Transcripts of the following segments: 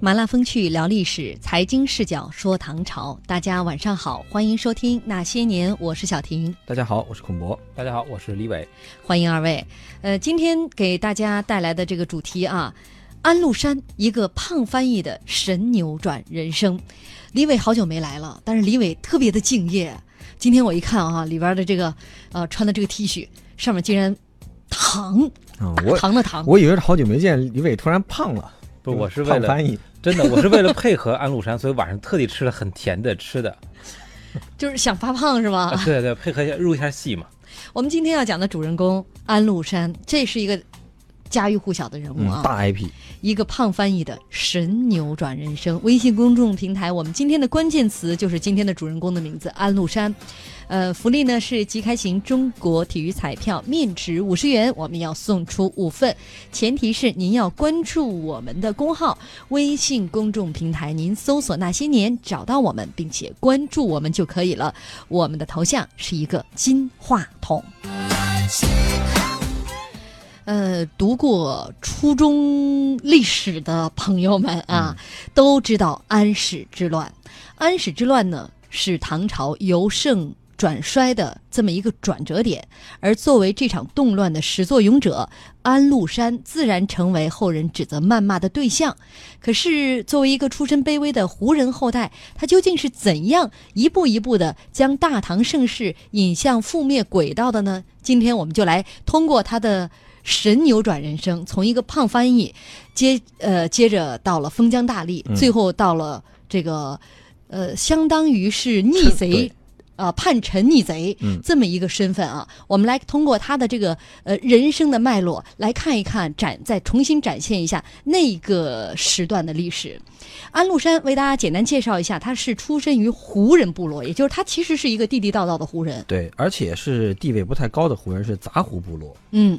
麻辣风趣聊历史，财经视角说唐朝。大家晚上好，欢迎收听《那些年》，我是小婷。大家好，我是孔博。大家好，我是李伟。欢迎二位。呃，今天给大家带来的这个主题啊，安禄山一个胖翻译的神扭转人生。李伟好久没来了，但是李伟特别的敬业。今天我一看啊，里边的这个呃穿的这个 T 恤上面竟然糖啊，我唐的唐，我以为是好久没见李伟突然胖了。不，我是为了翻译，真的，我是为了配合安禄山，所以晚上特地吃了很甜的吃的，就是想发胖是吗？对对，配合一下入一下戏嘛。我们今天要讲的主人公安禄山，这是一个家喻户晓的人物啊，大 IP，一个胖翻译的神扭转人生。微信公众平台，我们今天的关键词就是今天的主人公的名字安禄山。呃，福利呢是即开型中国体育彩票，面值五十元，我们要送出五份，前提是您要关注我们的公号微信公众平台，您搜索那些年找到我们，并且关注我们就可以了。我们的头像是一个金话筒。呃，读过初中历史的朋友们啊，都知道安史之乱。安史之乱呢，是唐朝由盛。转衰的这么一个转折点，而作为这场动乱的始作俑者，安禄山自然成为后人指责谩骂的对象。可是，作为一个出身卑微的胡人后代，他究竟是怎样一步一步的将大唐盛世引向覆灭轨道的呢？今天我们就来通过他的神扭转人生，从一个胖翻译，接呃接着到了封疆大吏，最后到了这个呃相当于是逆贼。啊，叛臣逆贼，这么一个身份啊，我们来通过他的这个呃人生的脉络来看一看，展再重新展现一下那个时段的历史。安禄山为大家简单介绍一下，他是出身于胡人部落，也就是他其实是一个地地道道的胡人。对，而且是地位不太高的胡人，是杂胡部落。嗯，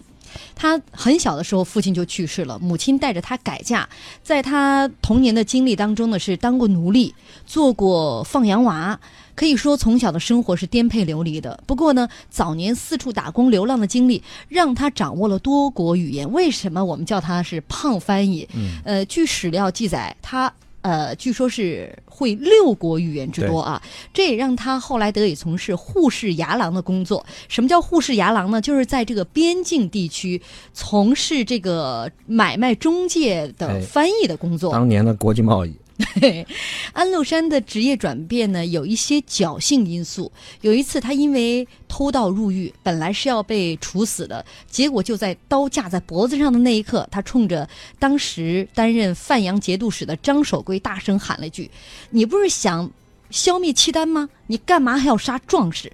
他很小的时候父亲就去世了，母亲带着他改嫁，在他童年的经历当中呢，是当过奴隶，做过放羊娃。可以说，从小的生活是颠沛流离的。不过呢，早年四处打工流浪的经历，让他掌握了多国语言。为什么我们叫他是胖翻译？嗯，呃，据史料记载，他呃，据说是会六国语言之多啊。这也让他后来得以从事护士牙郎的工作。什么叫护士牙郎呢？就是在这个边境地区从事这个买卖中介的翻译的工作。当年的国际贸易。安禄山的职业转变呢，有一些侥幸因素。有一次，他因为偷盗入狱，本来是要被处死的，结果就在刀架在脖子上的那一刻，他冲着当时担任范阳节度使的张守珪大声喊了一句：“你不是想消灭契丹吗？你干嘛还要杀壮士？”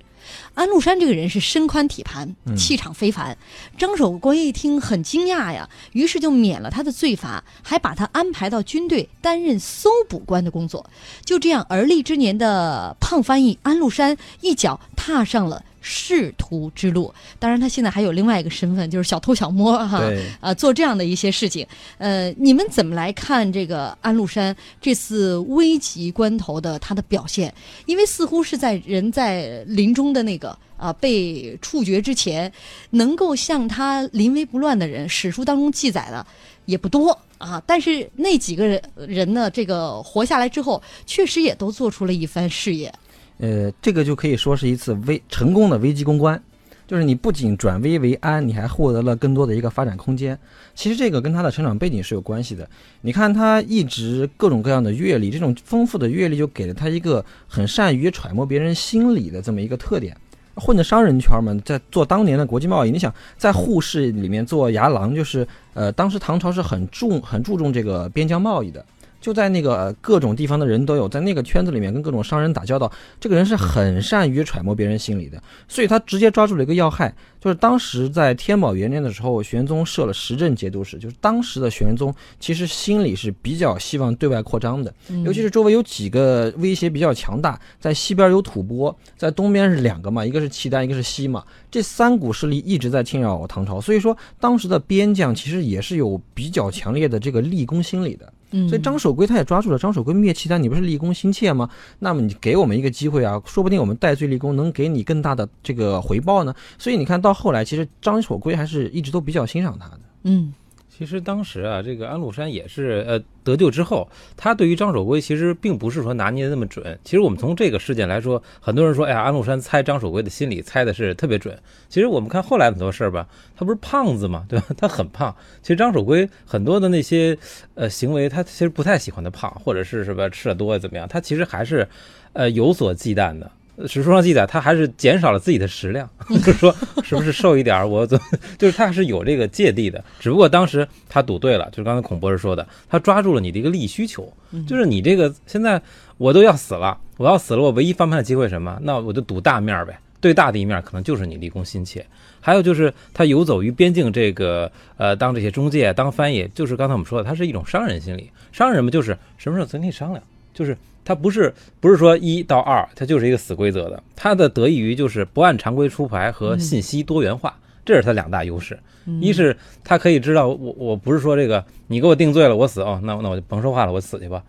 安禄山这个人是身宽体盘，气场非凡。张守珪一听很惊讶呀，于是就免了他的罪罚，还把他安排到军队担任搜捕官的工作。就这样，而立之年的胖翻译安禄山一脚踏上了。仕途之路，当然他现在还有另外一个身份，就是小偷小摸哈，啊，做这样的一些事情。呃，你们怎么来看这个安禄山这次危急关头的他的表现？因为似乎是在人在临终的那个啊被处决之前，能够像他临危不乱的人，史书当中记载的也不多啊。但是那几个人人呢，这个活下来之后，确实也都做出了一番事业。呃，这个就可以说是一次危成功的危机公关，就是你不仅转危为安，你还获得了更多的一个发展空间。其实这个跟他的成长背景是有关系的。你看他一直各种各样的阅历，这种丰富的阅历就给了他一个很善于揣摩别人心理的这么一个特点。混的商人圈嘛，在做当年的国际贸易，你想在沪市里面做牙郎，就是呃，当时唐朝是很重很注重这个边疆贸易的。就在那个各种地方的人都有，在那个圈子里面跟各种商人打交道，这个人是很善于揣摩别人心理的，所以他直接抓住了一个要害，就是当时在天宝元年的时候，玄宗设了时镇节度使，就是当时的玄宗其实心里是比较希望对外扩张的，尤其是周围有几个威胁比较强大，在西边有吐蕃，在东边是两个嘛，一个是契丹，一个是西嘛，这三股势力一直在侵扰唐朝，所以说当时的边将其实也是有比较强烈的这个立功心理的。所以张守圭他也抓住了张守圭灭契丹，你不是立功心切吗？那么你给我们一个机会啊，说不定我们戴罪立功，能给你更大的这个回报呢。所以你看到后来，其实张守圭还是一直都比较欣赏他的。嗯，其实当时啊，这个安禄山也是呃得救之后，他对于张守珪其实并不是说拿捏的那么准。其实我们从这个事件来说，很多人说，哎呀，安禄山猜张守珪的心理猜的是特别准。其实我们看后来很多事儿吧，他不是胖子嘛，对吧？他很胖。其实张守珪很多的那些呃行为，他其实不太喜欢他胖，或者是什么吃的多怎么样，他其实还是呃有所忌惮的。史书上记载，他还是减少了自己的食量，就是说，是不是瘦一点儿，我怎么，就是他是有这个芥蒂的。只不过当时他赌对了，就是刚才孔博士说的，他抓住了你的一个利益需求，就是你这个现在我都要死了，我要死了，我唯一翻盘的机会什么？那我就赌大面儿呗，最大的一面可能就是你立功心切。还有就是他游走于边境这个呃，当这些中介、当翻译，就是刚才我们说的，他是一种商人心理。商人嘛，就是什么时候咱可以商量，就是。它不是不是说一到二，它就是一个死规则的。它的得益于就是不按常规出牌和信息多元化，这是它两大优势。一是它可以知道我我不是说这个你给我定罪了我死哦，那那我就甭说话了，我死去吧。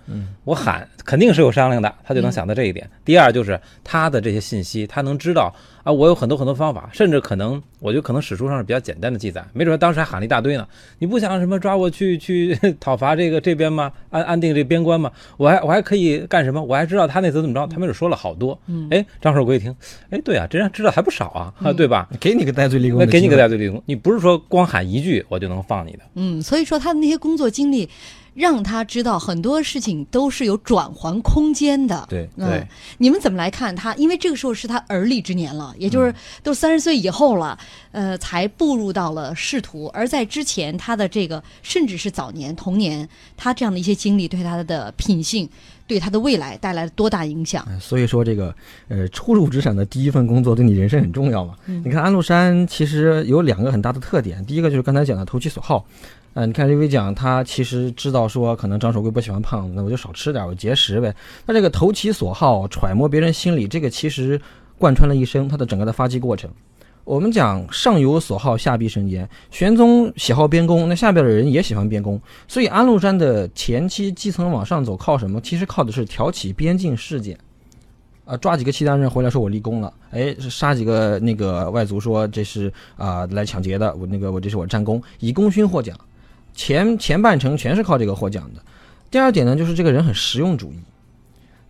我喊肯定是有商量的，他就能想到这一点。第二就是他的这些信息，他能知道。啊，我有很多很多方法，甚至可能，我觉得可能史书上是比较简单的记载，没准当时还喊了一大堆呢。你不想什么抓我去 去讨伐这个这边吗？安安定这边关吗？我还我还可以干什么？我还知道他那次怎么着？他没准说了好多。哎，张守珪一听，哎，对啊，这人知道还不少啊，啊，对吧？给你个戴罪立功，那给你个戴罪立功，你不是说光喊一句我就能放你的。嗯，所以说他的那些工作经历。让他知道很多事情都是有转还空间的。对，对，你们怎么来看他？因为这个时候是他而立之年了，也就是都三十岁以后了，呃，才步入到了仕途。而在之前，他的这个甚至是早年童年，他这样的一些经历，对他的品性，对他的未来带来了多大影响？所以说，这个呃，初入职场的第一份工作对你人生很重要嘛。你看安禄山其实有两个很大的特点，第一个就是刚才讲的投其所好。啊，你看瑞威讲，他其实知道说，可能张守珪不喜欢胖子，那我就少吃点，我节食呗。那这个投其所好，揣摩别人心理，这个其实贯穿了一生，他的整个的发迹过程。我们讲上有所好，下必生焉。玄宗喜好边功，那下边的人也喜欢边功，所以安禄山的前期基层往上走，靠什么？其实靠的是挑起边境事件，啊，抓几个契丹人回来说我立功了，哎，杀几个那个外族说这是啊来抢劫的，我那个我这是我战功，以功勋获奖。前前半程全是靠这个获奖的。第二点呢，就是这个人很实用主义，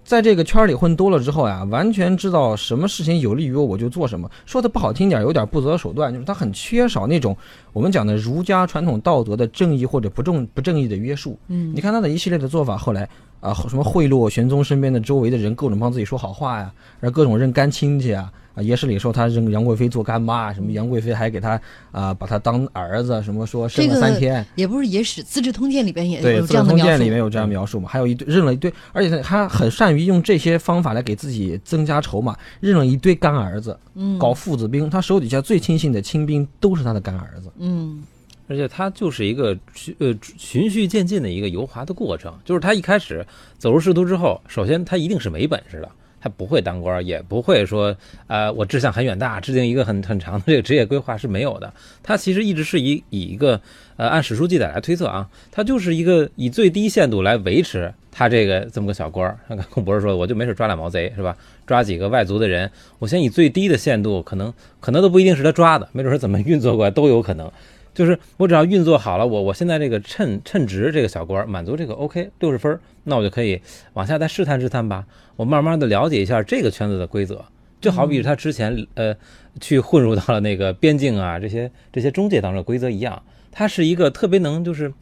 在这个圈里混多了之后呀，完全知道什么事情有利于我，我就做什么。说的不好听点，有点不择手段，就是他很缺少那种我们讲的儒家传统道德的正义或者不正不正义的约束。嗯，你看他的一系列的做法，后来啊，什么贿赂玄宗身边的周围的人，各种帮自己说好话呀，然后各种认干亲戚啊。啊，野史里说他认杨贵妃做干妈，什么杨贵妃还给他啊，把他当儿子，什么说生了三天，也不是野史，《资治通鉴》里边也有这样的描述。通鉴里面有这样描述嘛？还有一堆认了一堆，而且他很善于用这些方法来给自己增加筹码，认了一堆干儿子，嗯，搞父子兵，他手底下最亲信的亲兵都是他的干儿子，嗯，而且他就是一个呃循序渐进的一个油滑的过程，就是他一开始走入仕途之后，首先他一定是没本事的。他不会当官，也不会说，呃，我志向很远大，制定一个很很长的这个职业规划是没有的。他其实一直是以以一个，呃，按史书记载来推测啊，他就是一个以最低限度来维持他这个这么个小官儿。刚孔博士说，我就没事抓俩毛贼是吧？抓几个外族的人，我先以最低的限度，可能可能都不一定是他抓的，没准是怎么运作过来都有可能。就是我只要运作好了，我我现在这个称称职这个小官满足这个 OK 六十分，那我就可以往下再试探试探吧。我慢慢的了解一下这个圈子的规则，就好比他之前呃去混入到了那个边境啊这些这些中介当中的规则一样，他是一个特别能就是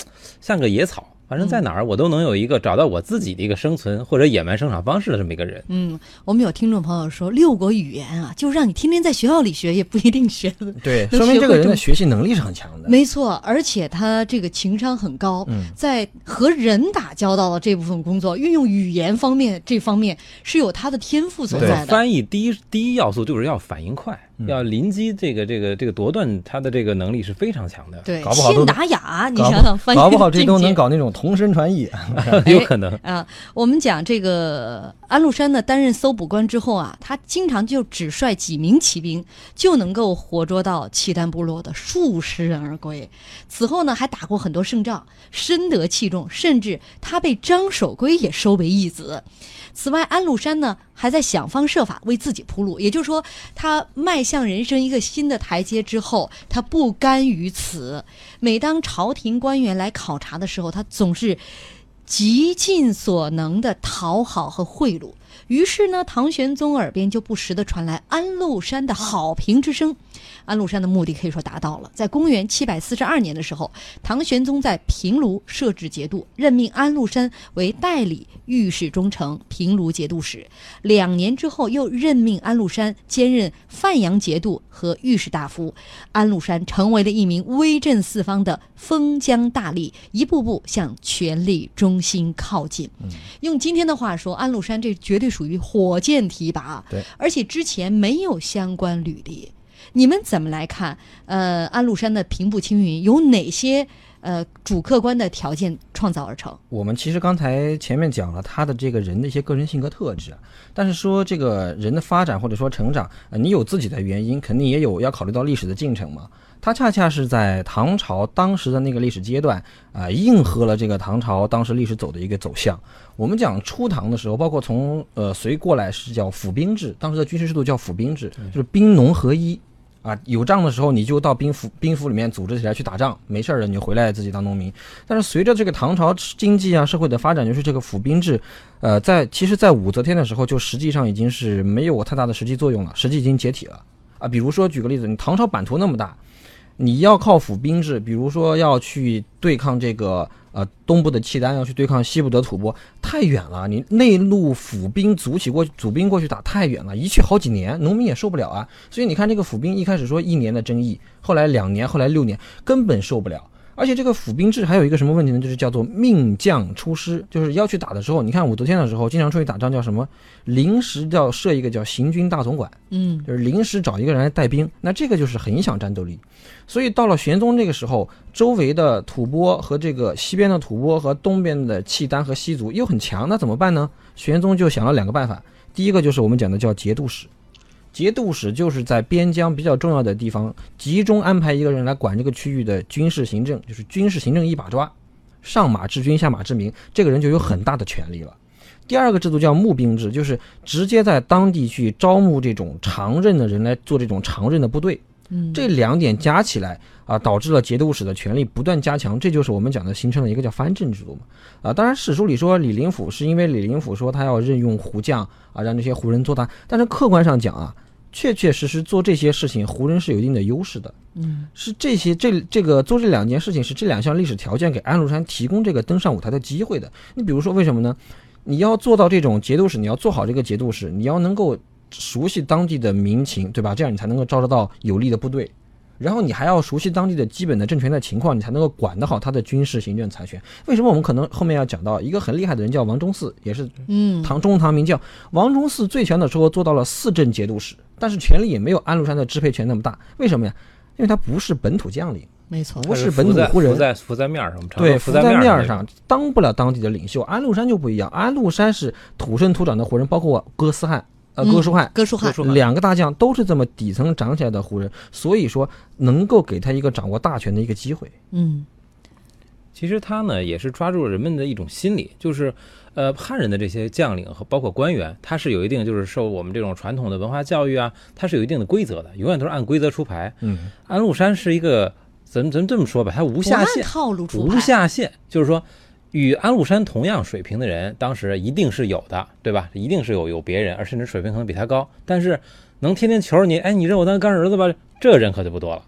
像个野草。反正在哪儿，我都能有一个找到我自己的一个生存或者野蛮生长方式的这么一个人。嗯，我们有听众朋友说，六国语言啊，就让你天天在学校里学，也不一定学的。对，说明这个人的学习能力是很强的。没错，而且他这个情商很高，在和人打交道的这部分工作，运用语言方面这方面是有他的天赋所在的。翻译第一第一要素就是要反应快。要临机这个这个这个夺断，他的这个能力是非常强的。对，搞不好都达雅，你想想翻，搞不好这都能搞那种同声传译，有可能啊。我们讲这个安禄山呢，担任搜捕官之后啊，他经常就只率几名骑兵，就能够活捉到契丹部落的数十人而归。此后呢，还打过很多胜仗，深得器重，甚至他被张守珪也收为义子。此外，安禄山呢还在想方设法为自己铺路。也就是说，他迈向人生一个新的台阶之后，他不甘于此。每当朝廷官员来考察的时候，他总是极尽所能的讨好和贿赂。于是呢，唐玄宗耳边就不时地传来安禄山的好评之声。安禄山的目的可以说达到了。在公元七百四十二年的时候，唐玄宗在平卢设置节度，任命安禄山为代理御史中丞、平卢节度使。两年之后，又任命安禄山兼任范阳节度和御史大夫。安禄山成为了一名威震四方的封疆大吏，一步步向权力中心靠近。用今天的话说，安禄山这绝对属于火箭提拔，对，而且之前没有相关履历。你们怎么来看？呃，安禄山的平步青云有哪些呃主客观的条件创造而成？我们其实刚才前面讲了他的这个人的一些个人性格特质，但是说这个人的发展或者说成长，呃，你有自己的原因，肯定也有要考虑到历史的进程嘛。他恰恰是在唐朝当时的那个历史阶段啊、应和了这个唐朝当时历史走的一个走向。我们讲初唐的时候，包括从呃隋过来是叫府兵制，当时的军事制度叫府兵制，就是兵农合一。啊，有仗的时候你就到兵府兵府里面组织起来去打仗，没事儿了你就回来自己当农民。但是随着这个唐朝经济啊社会的发展，就是这个府兵制，呃，在其实，在武则天的时候就实际上已经是没有太大的实际作用了，实际已经解体了啊。比如说举个例子，你唐朝版图那么大，你要靠府兵制，比如说要去对抗这个呃东部的契丹，要去对抗西部的吐蕃，太远了。你内陆府兵组起过组兵过去打太远了，一去好几年，农民也受不了啊。所以你看这个府兵一开始说一年的争议，后来两年，后来六年，根本受不了。而且这个府兵制还有一个什么问题呢？就是叫做命将出师，就是要去打的时候，你看武则天的时候，经常出去打仗叫什么？临时要设一个叫行军大总管，嗯，就是临时找一个人来带兵，那这个就是很影响战斗力。所以到了玄宗这个时候，周围的吐蕃和这个西边的吐蕃和东边的契丹和西族又很强，那怎么办呢？玄宗就想了两个办法，第一个就是我们讲的叫节度使。节度使就是在边疆比较重要的地方集中安排一个人来管这个区域的军事行政，就是军事行政一把抓，上马治军，下马治民，这个人就有很大的权力了。第二个制度叫募兵制，就是直接在当地去招募这种常任的人来做这种常任的部队。嗯，这两点加起来啊，导致了节度使的权力不断加强，这就是我们讲的形成了一个叫藩镇制度嘛。啊，当然史书里说李林甫是因为李林甫说他要任用胡将啊，让这些胡人做大，但是客观上讲啊，确确实实做这些事情，胡人是有一定的优势的。嗯，是这些这这个做这两件事情是这两项历史条件给安禄山提供这个登上舞台的机会的。你比如说为什么呢？你要做到这种节度使，你要做好这个节度使，你要能够熟悉当地的民情，对吧？这样你才能够招得到有力的部队。然后你还要熟悉当地的基本的政权的情况，你才能够管得好他的军事、行政、财权。为什么我们可能后面要讲到一个很厉害的人叫王忠嗣，也是嗯，唐中唐名将。王忠嗣最强的时候做到了四镇节度使，但是权力也没有安禄山的支配权那么大。为什么呀？因为他不是本土将领，没错，不是本土胡人浮，在浮在面儿上，对，浮在浮面上，当不了当地的领袖。安禄山就不一样，安禄山是土生土长的胡人，包括哥斯汉、呃嗯哥舒翰。哥舒翰，哥舒翰两个大将都是这么底层长起来的胡人，所以说能够给他一个掌握大权的一个机会。嗯其实他呢也是抓住了人们的一种心理，就是，呃，汉人的这些将领和包括官员，他是有一定就是受我们这种传统的文化教育啊，他是有一定的规则的，永远都是按规则出牌。嗯，安禄山是一个，咱咱这么说吧，他无下限，套路出无，下限，就是说，与安禄山同样水平的人，当时一定是有的，对吧？一定是有有别人，而甚至水平可能比他高，但是能天天求着你，哎，你认我当干儿子吧，这人可就不多了。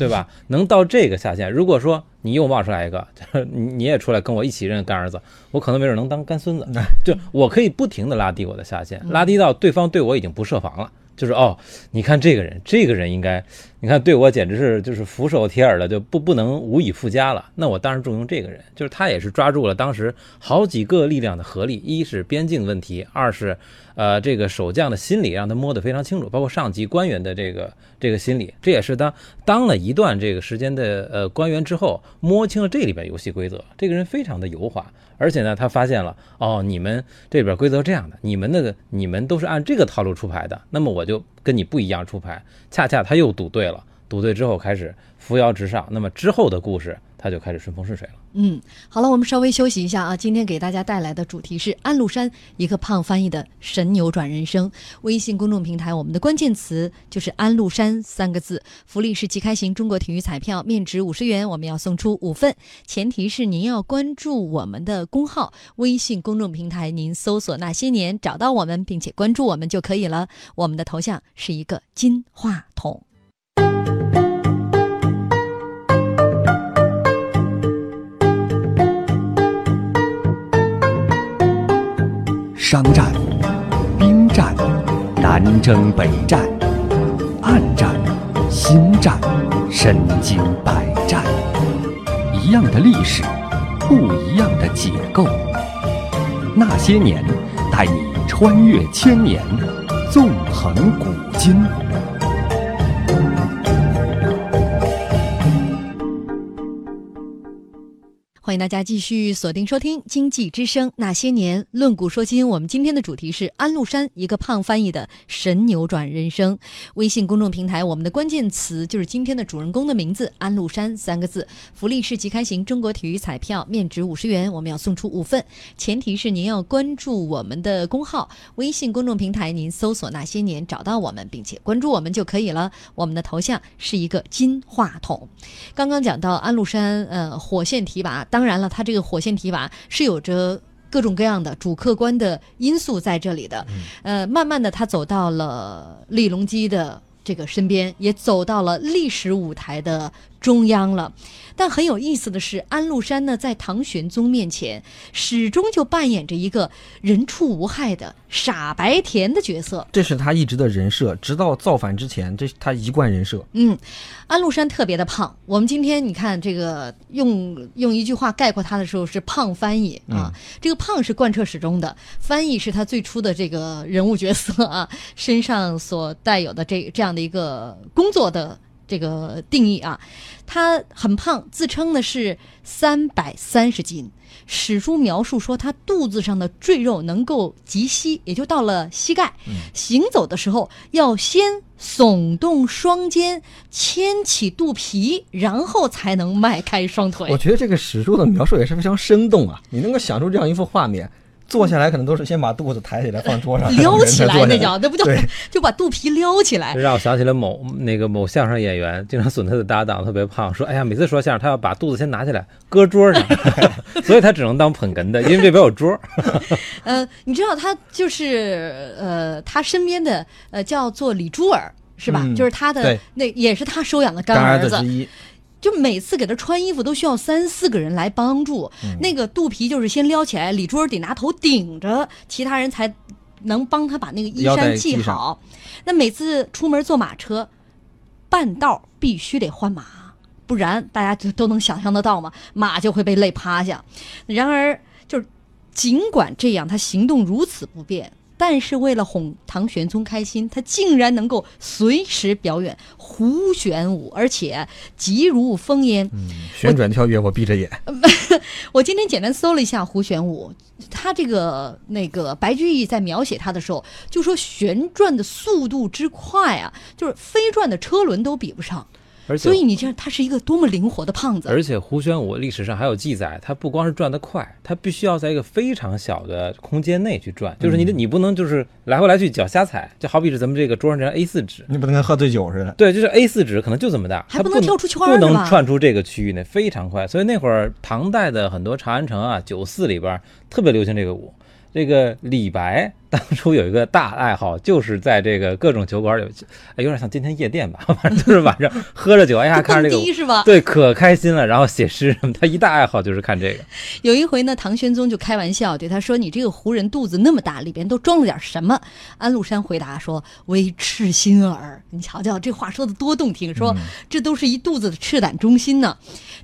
对吧？能到这个下限，如果说你又冒出来一个，你你也出来跟我一起认干儿子，我可能没准能当干孙子。就我可以不停的拉低我的下限，拉低到对方对我已经不设防了。就是哦，你看这个人，这个人应该，你看对我简直是就是俯首帖耳的，就不不能无以复加了。那我当然重用这个人，就是他也是抓住了当时好几个力量的合力，一是边境问题，二是呃这个守将的心理让他摸得非常清楚，包括上级官员的这个这个心理，这也是当当了一段这个时间的呃官员之后，摸清了这里边游戏规则。这个人非常的油滑，而且呢，他发现了哦，你们这边规则这样的，你们那个你们都是按这个套路出牌的，那么我就跟你不一样出牌。恰恰他又赌对了，赌对之后开始扶摇直上，那么之后的故事他就开始顺风顺水了。嗯，好了，我们稍微休息一下啊。今天给大家带来的主题是安禄山一个胖翻译的神扭转人生。微信公众平台，我们的关键词就是“安禄山”三个字。福利是即开型中国体育彩票，面值五十元，我们要送出五份，前提是您要关注我们的公号。微信公众平台，您搜索“那些年”找到我们，并且关注我们就可以了。我们的头像是一个金话筒。商战、兵战、南征北战、暗战、心战、身经百战，一样的历史，不一样的解构。那些年，带你穿越千年，纵横古今。欢迎大家继续锁定收听《经济之声那些年论古说今》。我们今天的主题是安禄山一个胖翻译的神扭转人生。微信公众平台，我们的关键词就是今天的主人公的名字“安禄山”三个字。福利是即开型中国体育彩票，面值五十元，我们要送出五份，前提是您要关注我们的公号。微信公众平台，您搜索“那些年”找到我们，并且关注我们就可以了。我们的头像是一个金话筒。刚刚讲到安禄山，呃，火线提拔。当然了，他这个火线提拔是有着各种各样的主客观的因素在这里的。呃，慢慢的，他走到了李隆基的这个身边，也走到了历史舞台的中央了。但很有意思的是，安禄山呢，在唐玄宗面前，始终就扮演着一个人畜无害的傻白甜的角色。这是他一直的人设，直到造反之前，这是他一贯人设。嗯，安禄山特别的胖。我们今天你看这个用用一句话概括他的时候是“胖翻译”啊，这个胖是贯彻始终的，翻译是他最初的这个人物角色啊，身上所带有的这这样的一个工作的这个定义啊。他很胖，自称呢是三百三十斤。史书描述说，他肚子上的赘肉能够及膝，也就到了膝盖。行走的时候要先耸动双肩，牵起肚皮，然后才能迈开双腿。我觉得这个史书的描述也是非常生动啊！你能够想出这样一幅画面。坐下来可能都是先把肚子抬起来放桌上，撩起来那叫，那不叫，就把肚皮撩起来。让我想起了某那个某相声演员，经常损他的搭档，特别胖，说：“哎呀，每次说相声，他要把肚子先拿起来搁桌上，所以他只能当捧哏的，因为这边有桌。”呃，你知道他就是呃，他身边的呃叫做李珠儿是吧？就是他的那也是他收养的干儿子。就每次给他穿衣服都需要三四个人来帮助，那个肚皮就是先撩起来，李珠儿得拿头顶着，其他人才能帮他把那个衣衫系好。那每次出门坐马车，半道必须得换马，不然大家就都能想象得到嘛，马就会被累趴下。然而，就是尽管这样，他行动如此不便。但是为了哄唐玄宗开心，他竟然能够随时表演胡旋舞，而且疾如风烟。嗯，旋转跳跃，我闭着眼。我今天简单搜了一下胡旋舞，他这个那个白居易在描写他的时候，就说旋转的速度之快啊，就是飞转的车轮都比不上。而且，所以你这他是一个多么灵活的胖子。而且胡旋舞历史上还有记载，他不光是转得快，他必须要在一个非常小的空间内去转，就是你的你不能就是来回来去脚瞎踩，就好比是咱们这个桌上这张 A 四纸，你不能跟喝醉酒似的。对，就是 A 四纸可能就这么大，还不能跳出圈不能窜出这个区域内，非常快。所以那会儿唐代的很多长安城啊、酒肆里边特别流行这个舞。这个李白当初有一个大爱好，就是在这个各种酒馆里，有点像今天夜店吧，反正就是晚上喝着酒，哎呀，看着这个，是吧？对，可开心了。然后写诗什么，他一大爱好就是看这个。有一回呢，唐玄宗就开玩笑对他说：“你这个胡人肚子那么大，里边都装了点什么？”安禄山回答说：“为赤心耳。”你瞧瞧这话说的多动听，说这都是一肚子的赤胆忠心呢。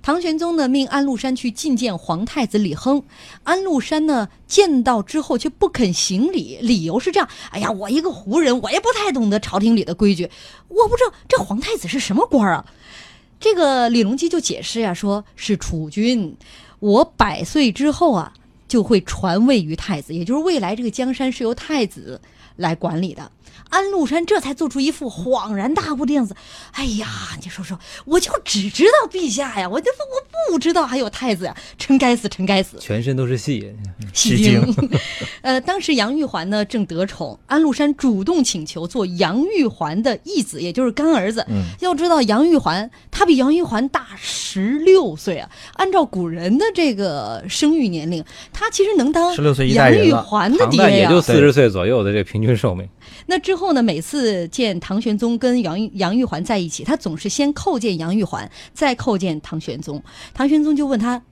唐玄宗呢，命安禄山去觐见皇太子李亨。安禄山呢，见到之后却不肯行礼，理由是这样：哎呀，我一个胡人，我也不太懂得朝廷里的规矩，我不知道这皇太子是什么官啊。这个李隆基就解释呀，说是储君，我百岁之后啊，就会传位于太子，也就是未来这个江山是由太子来管理的。安禄山这才做出一副恍然大悟的样子。哎呀，你说说，我就只知道陛下呀，我就我不知道还有太子呀，真该死，真该死。全身都是戏。戏精。呃，当时杨玉环呢正得宠，安禄山主动请求做杨玉环的义子，也就是干儿子。嗯要知道杨玉环他比杨玉环大十六岁啊，按照古人的这个生育年龄，他其实能当16岁杨玉环的爹呀。也就四十岁左右的这个平均寿命。那之后呢，每次见唐玄宗跟杨玉杨玉环在一起，他总是先叩见杨玉环，再叩见唐玄宗。唐玄宗就问他。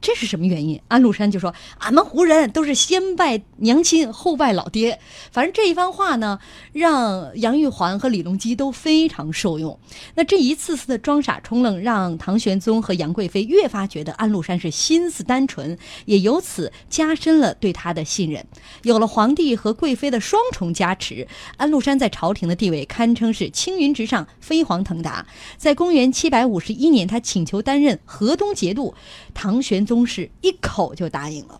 这是什么原因？安禄山就说：“俺们胡人都是先拜娘亲，后拜老爹。反正这一番话呢，让杨玉环和李隆基都非常受用。那这一次次的装傻充愣，让唐玄宗和杨贵妃越发觉得安禄山是心思单纯，也由此加深了对他的信任。有了皇帝和贵妃的双重加持，安禄山在朝廷的地位堪称是青云直上，飞黄腾达。在公元七百五十一年，他请求担任河东节度，唐玄宗是一口就答应了。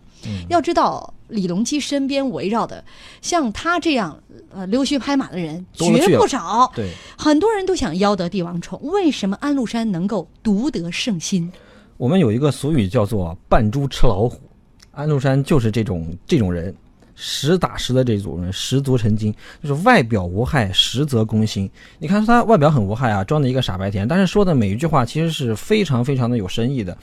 要知道，李隆基身边围绕的像他这样呃溜须拍马的人绝不少，对，很多人都想邀得帝王宠。为什么安禄山能够独得圣心？我们有一个俗语叫做“扮猪吃老虎”，安禄山就是这种这种人，实打实的这种人，十足成精，就是外表无害，实则攻心。你看他外表很无害啊，装的一个傻白甜，但是说的每一句话其实是非常非常的有深意的。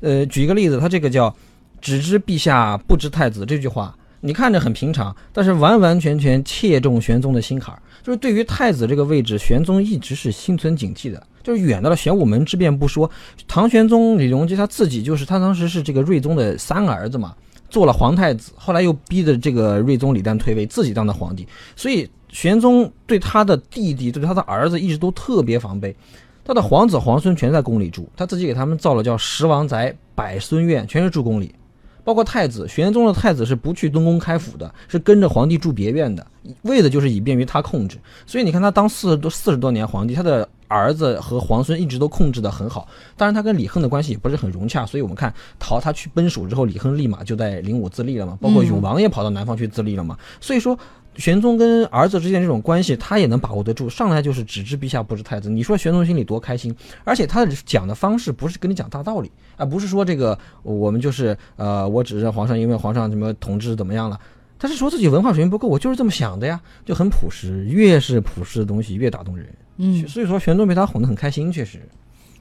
呃，举一个例子，他这个叫“只知陛下，不知太子”这句话。你看着很平常，但是完完全全切中玄宗的心坎儿。就是对于太子这个位置，玄宗一直是心存警惕的。就是远到了玄武门之变不说，唐玄宗李隆基他自己就是他当时是这个睿宗的三个儿子嘛，做了皇太子，后来又逼着这个睿宗李旦退位，自己当的皇帝。所以玄宗对他的弟弟、对他的儿子一直都特别防备。他的皇子皇孙全在宫里住，他自己给他们造了叫十王宅、百孙院，全是住宫里。包括太子，玄宗的太子是不去东宫开府的，是跟着皇帝住别院的，为的就是以便于他控制。所以你看他当四十多四十多年皇帝，他的儿子和皇孙一直都控制的很好。当然，他跟李亨的关系也不是很融洽，所以我们看陶他去奔蜀之后，李亨立马就在灵武自立了嘛，包括永王也跑到南方去自立了嘛。所以说，玄宗跟儿子之间这种关系，他也能把握得住。上来就是只知陛下不知太子，你说玄宗心里多开心？而且他的讲的方式不是跟你讲大道理，啊不是说这个我们就是呃，我只是皇上，因为皇上什么统治怎么样了。他是说自己文化水平不够，我就是这么想的呀，就很朴实。越是朴实的东西，越打动人。嗯，所以说玄宗被他哄得很开心，确实。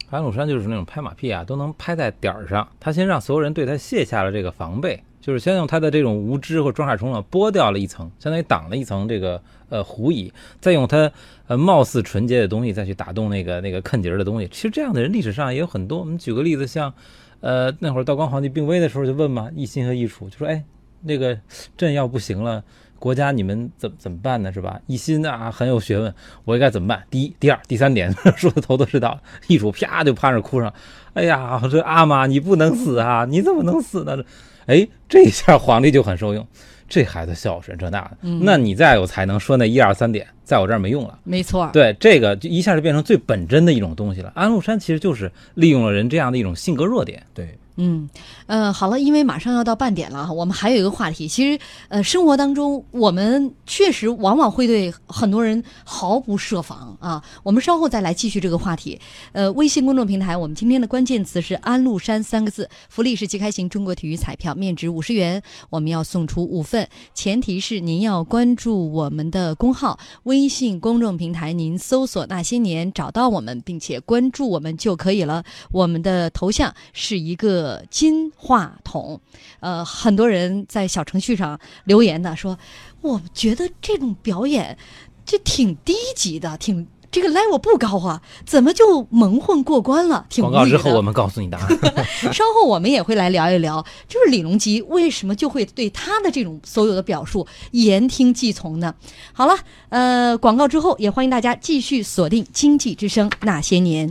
安禄山就是那种拍马屁啊，都能拍在点儿上。他先让所有人对他卸下了这个防备，就是先用他的这种无知或装傻充愣剥掉了一层，相当于挡了一层这个呃狐疑，再用他呃貌似纯洁的东西再去打动那个那个坑节儿的东西。其实这样的人历史上也有很多。我们举个例子，像呃那会儿道光皇帝病危的时候就问嘛，一心和一楚就说，哎，那个朕要不行了。国家你们怎怎么办呢？是吧？一心啊很有学问，我应该怎么办？第一、第二、第三点 说的头头是道。一主啪就趴那哭上，哎呀，这阿玛你不能死啊！你怎么能死呢？哎，这下皇帝就很受用，这孩子孝顺这那的，嗯那你再有才能说那一二三点，在我这儿没用了。没错。对，这个就一下就变成最本真的一种东西了。安禄山其实就是利用了人这样的一种性格弱点。对，嗯，呃，好了，因为马上要到半点了，我们还有一个话题。其实，呃，生活当中我们确实往往会对很多人毫不设防啊。我们稍后再来继续这个话题。呃，微信公众平台，我们今天的关键词是“安禄山”三个字，福利是即开型中国体育彩票，面值五十元，我们要送出五份，前提是您要关注我们的公号微信公众平台，您搜索“那些年”找到我们，并且关注我们就可以了。我们的头像是一个金话筒，呃，很多人在小程序上留言呢说，我觉得这种表演这挺低级的，挺这个 level 不高啊，怎么就蒙混过关了？广告之后，我们告诉你答案。稍后我们也会来聊一聊，就是李隆基为什么就会对他的这种所有的表述言听计从呢？好了，呃，广告之后也欢迎大家继续锁定《经济之声那些年》。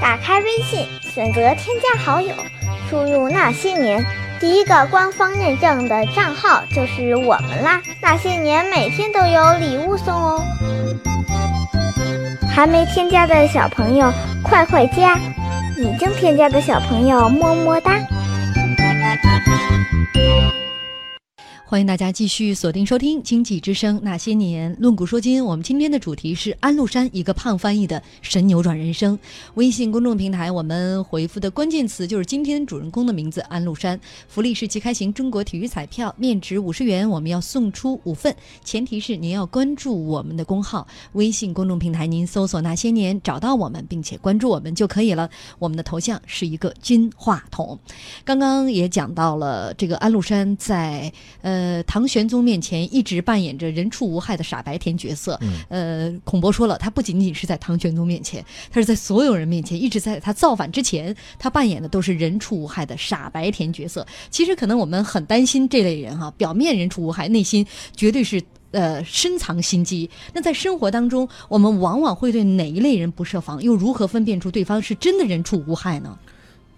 打开微信，选择添加好友，输入那些年，第一个官方认证的账号就是我们啦。那些年每天都有礼物送哦。还没添加的小朋友，快快加！已经添加的小朋友，么么哒。欢迎大家继续锁定收听《经济之声那些年》，论古说今。我们今天的主题是安禄山一个胖翻译的神扭转人生。微信公众平台我们回复的关键词就是今天主人公的名字安禄山。福利是即开型中国体育彩票，面值五十元，我们要送出五份，前提是您要关注我们的公号。微信公众平台您搜索“那些年”找到我们，并且关注我们就可以了。我们的头像是一个金话筒。刚刚也讲到了这个安禄山在呃。呃，唐玄宗面前一直扮演着人畜无害的傻白甜角色。呃，孔博说了，他不仅仅是在唐玄宗面前，他是在所有人面前，一直在他造反之前，他扮演的都是人畜无害的傻白甜角色。其实可能我们很担心这类人哈，表面人畜无害，内心绝对是呃深藏心机。那在生活当中，我们往往会对哪一类人不设防？又如何分辨出对方是真的人畜无害呢？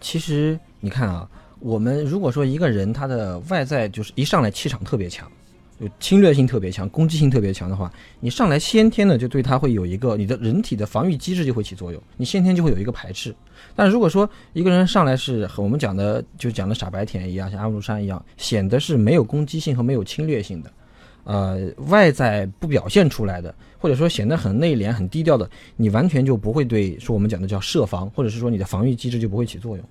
其实你看啊。我们如果说一个人他的外在就是一上来气场特别强，就侵略性特别强、攻击性特别强的话，你上来先天的就对他会有一个你的人体的防御机制就会起作用，你先天就会有一个排斥。但如果说一个人上来是和我们讲的就讲的傻白甜一样，像安禄山一样，显得是没有攻击性和没有侵略性的，呃，外在不表现出来的，或者说显得很内敛、很低调的，你完全就不会对说我们讲的叫设防，或者是说你的防御机制就不会起作用。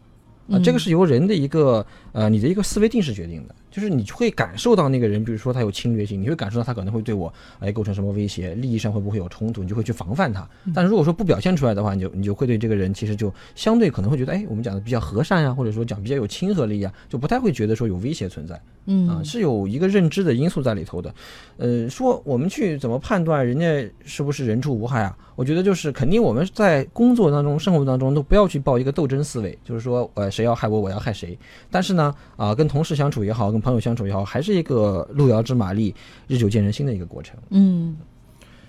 啊，这个是由人的一个呃，你的一个思维定势决定的。就是你会感受到那个人，比如说他有侵略性，你会感受到他可能会对我哎构成什么威胁，利益上会不会有冲突，你就会去防范他。但是如果说不表现出来的话，你就你就会对这个人其实就相对可能会觉得，哎，我们讲的比较和善呀，或者说讲比较有亲和力啊，就不太会觉得说有威胁存在。嗯啊，是有一个认知的因素在里头的。呃，说我们去怎么判断人家是不是人畜无害啊？我觉得就是肯定我们在工作当中、生活当中都不要去抱一个斗争思维，就是说呃谁要害我，我要害谁。但是呢啊，跟同事相处也好，跟朋友相处也好，还是一个路遥知马力，日久见人心的一个过程。嗯，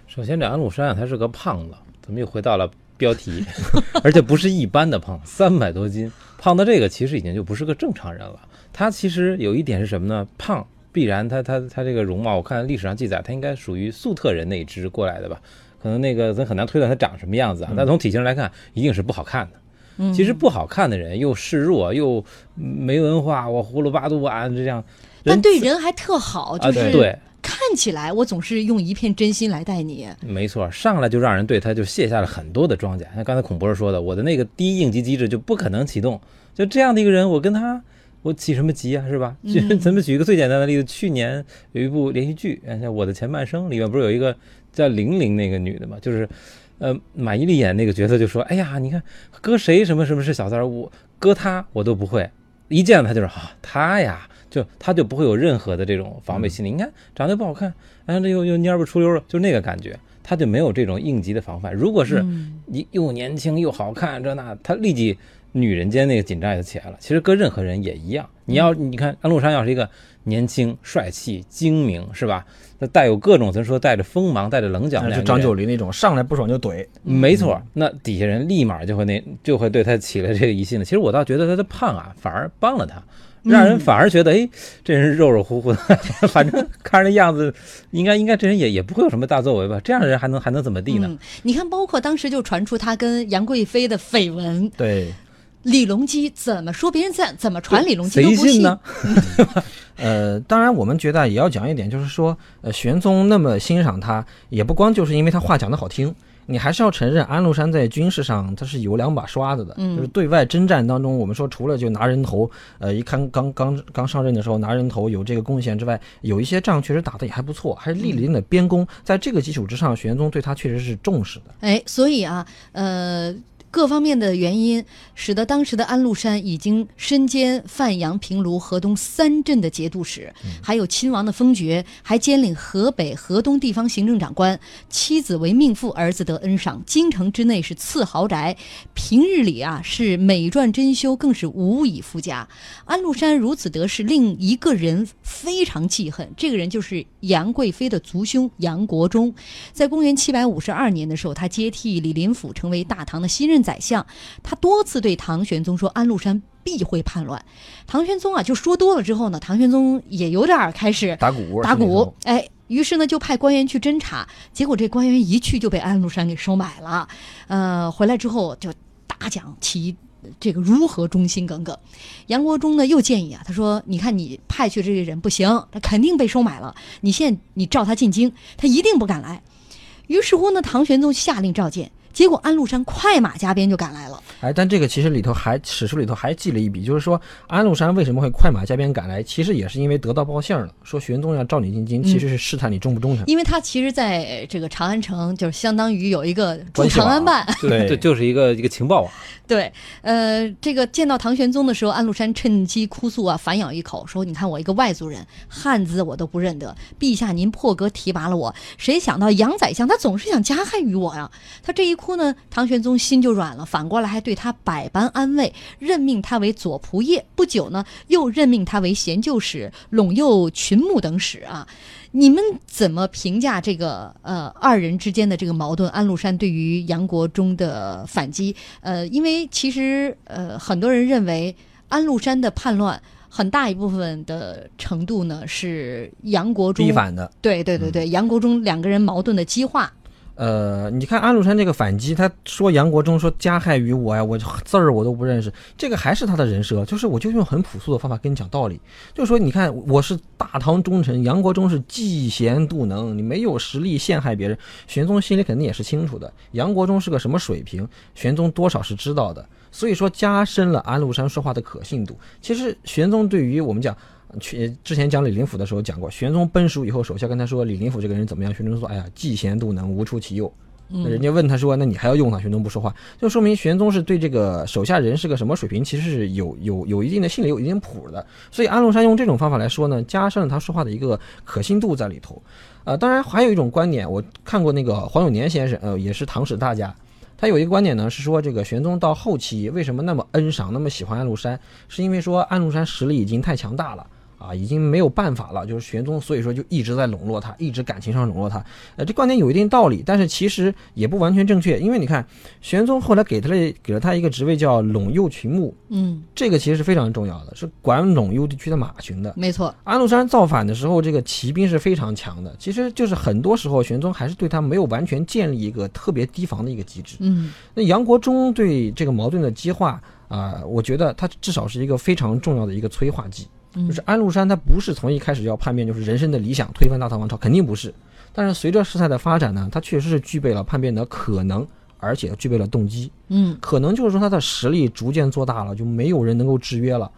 首先这安禄山啊，他是个胖子，怎么又回到了标题，而且不是一般的胖，三百多斤，胖到这个其实已经就不是个正常人了。他其实有一点是什么呢？胖必然他他他这个容貌，我看历史上记载，他应该属于粟特人那一支过来的吧？可能那个咱很难推断他长什么样子啊，但从体型来看，一定是不好看的。其实不好看的人又示弱又没文化，我葫芦巴肚啊这样。但对人还特好，就是对看起来我总是用一片真心来待你。没错，上来就让人对他就卸下了很多的装甲。像刚才孔博士说的，我的那个第一应急机制就不可能启动。就这样的一个人，我跟他我起什么急啊？是吧？咱们举一个最简单的例子，去年有一部连续剧，像《我的前半生》里面不是有一个叫玲玲那个女的嘛？就是，呃，马伊琍演那个角色就说：“哎呀，你看搁谁什么什么是小三儿，我搁他我都不会，一见到他就是啊，他呀。”就他就不会有任何的这种防备心理。你看长得不好看，哎，这又又蔫不出溜的，就那个感觉，他就没有这种应急的防范。如果是你又年轻又好看，这那，他立即女人间那个紧张也就起来了。其实搁任何人也一样。你要你看安禄山要是一个年轻帅气精明，是吧？那带有各种咱说带着锋芒带着棱角，就张九龄那种上来不爽就怼，没错。那底下人立马就会那就会对他起了这个疑心了。其实我倒觉得他的胖啊，反而帮了他。让人反而觉得，哎，这人肉肉乎乎的，反正看着那样子，应该应该这人也也不会有什么大作为吧？这样的人还能还能怎么地呢？你看，包括当时就传出他跟杨贵妃的绯闻，对，李隆基怎么说别人赞怎么传李隆基都不信呢？呃，当然我们觉得也要讲一点，就是说，呃，玄宗那么欣赏他，也不光就是因为他话讲的好听。你还是要承认，安禄山在军事上他是有两把刷子的，就是对外征战当中，我们说除了就拿人头，呃，一看刚刚刚上任的时候拿人头有这个贡献之外，有一些仗确实打得也还不错，还立了一定的边功。在这个基础之上，玄宗对他确实是重视的。哎，所以啊，呃。各方面的原因，使得当时的安禄山已经身兼范阳、平卢、河东三镇的节度使，还有亲王的封爵，还兼领河北、河东地方行政长官。妻子为命妇，儿子得恩赏。京城之内是赐豪宅，平日里啊是美馔珍馐，更是无以复加。安禄山如此得势，令一个人非常记恨。这个人就是杨贵妃的族兄杨国忠。在公元七百五十二年的时候，他接替李林甫，成为大唐的新任。宰相，他多次对唐玄宗说安禄山必会叛乱。唐玄宗啊，就说多了之后呢，唐玄宗也有点开始打鼓打鼓。哎，于是呢就派官员去侦查，结果这官员一去就被安禄山给收买了。呃，回来之后就大讲其这个如何忠心耿耿。杨国忠呢又建议啊，他说：“你看你派去这些人不行，他肯定被收买了。你现在你召他进京，他一定不敢来。”于是乎呢，唐玄宗下令召见，结果安禄山快马加鞭就赶来了。哎，但这个其实里头还史书里头还记了一笔，就是说安禄山为什么会快马加鞭赶来，其实也是因为得到报信了，说玄宗要召你进京，其实是试探你忠不忠诚。因为他其实在呃这个长安城，就是相当于有一个驻长安办。就对就 就是一个一个情报网，对，呃，这个见到唐玄宗的时候，安禄山趁机哭诉啊，反咬一口说：“你看我一个外族人，汉字我都不认得，陛下您破格提拔了我，谁想到杨宰相他总是想加害于我呀？”他这一哭呢，唐玄宗心就软了，反过来还对他百般安慰，任命他为左仆射。不久呢，又任命他为贤旧使、陇右群牧等使啊。你们怎么评价这个呃二人之间的这个矛盾？安禄山对于杨国忠的反击，呃，因为其实呃很多人认为安禄山的叛乱很大一部分的程度呢是杨国忠逼反的，对对对对，杨国忠两个人矛盾的激化，呃，你看安禄山这个反击，他说杨国忠说加害于我呀，我字儿我都不认识，这个还是他的人设，就是我就用很朴素的方法跟你讲道理，就说你看我是大唐忠臣，杨国忠是嫉贤妒能，你没有实力陷害别人，玄宗心里肯定也是清楚的，杨国忠是个什么水平，玄宗多少是知道的，所以说加深了安禄山说话的可信度。其实玄宗对于我们讲。去之前讲李林甫的时候讲过，玄宗奔蜀以后，手下跟他说李林甫这个人怎么样？玄宗说：“哎呀，嫉贤妒能，无出其右。”那人家问他说：“那你还要用他？”玄宗不说话，就说明玄宗是对这个手下人是个什么水平，其实是有有有一定的心里有一定谱的。所以安禄山用这种方法来说呢，加深了他说话的一个可信度在里头。呃，当然还有一种观点，我看过那个黄永年先生，呃，也是唐史大家。他有一个观点呢，是说这个玄宗到后期为什么那么恩赏，那么喜欢安禄山，是因为说安禄山实力已经太强大了。啊，已经没有办法了，就是玄宗，所以说就一直在笼络他，一直感情上笼络他。呃，这观点有一定道理，但是其实也不完全正确，因为你看，玄宗后来给他了给了他一个职位叫陇右群牧，嗯，这个其实是非常重要的，是管陇右地区的马群的。没错，安禄山造反的时候，这个骑兵是非常强的，其实就是很多时候玄宗还是对他没有完全建立一个特别提防的一个机制。嗯那杨国忠对这个矛盾的激化啊、我觉得他至少是一个非常重要的一个催化剂。嗯，就是安禄山他不是从一开始要叛变，就是人生的理想推翻大唐王朝，肯定不是。但是随着事态的发展呢，他确实是具备了叛变的可能，而且具备了动机。嗯可能就是说他的实力逐渐做大了，就没有人能够制约了。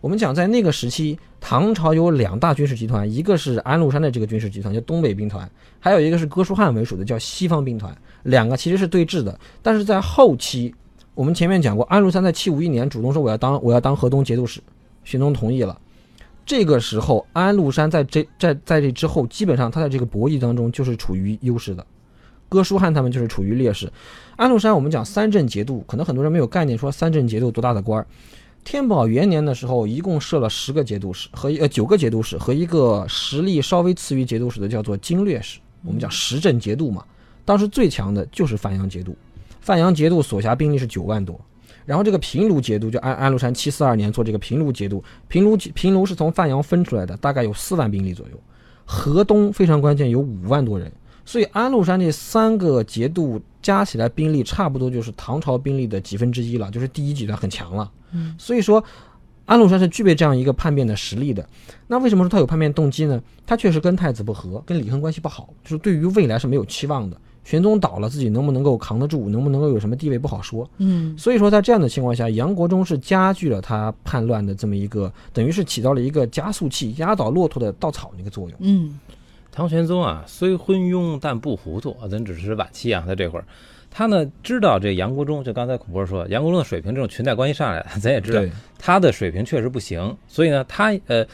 我们讲在那个时期，唐朝有两大军事集团，一个是安禄山的这个军事集团叫东北兵团，还有一个是哥舒翰为首的叫西方兵团，两个其实是对峙的。但是在后期，我们前面讲过，安禄山在七五一年主动说我要当我要当河东节度使，玄宗同意了。这个时候，安禄山在这在在这之后，基本上他在这个博弈当中就是处于优势的，哥舒翰他们就是处于劣势。安禄山我们讲三镇节度，可能很多人没有概念，说三镇节度多大的官儿。天宝元年的时候，一共设了十个节度使和呃九个节度使和一个实力稍微次于节度使的叫做经略使。我们讲十镇节度嘛，当时最强的就是范阳节度，范阳节度所辖兵力是九万多。然后这个平卢节度，就安安禄山七四二年做这个平卢节度，平卢平卢是从范阳分出来的，大概有四万兵力左右。河东非常关键，有五万多人，所以安禄山这三个节度加起来兵力差不多就是唐朝兵力的几分之一了，就是第一集团很强了。嗯，所以说安禄山是具备这样一个叛变的实力的。那为什么说他有叛变动机呢？他确实跟太子不和，跟李亨关系不好，就是对于未来是没有期望的。玄宗倒了，自己能不能够扛得住，能不能够有什么地位不好说。嗯所以说，在这样的情况下，杨国忠是加剧了他叛乱的这么一个，等于是起到了一个加速器、压倒骆驼的稻草那个作用。嗯唐玄宗啊，虽昏庸但不糊涂啊，咱只是晚期啊，在这会儿，他呢知道这杨国忠，就刚才孔波说，杨国忠的水平这种裙带关系上来了，咱也知道，他的水平确实不行，所以呢，他呃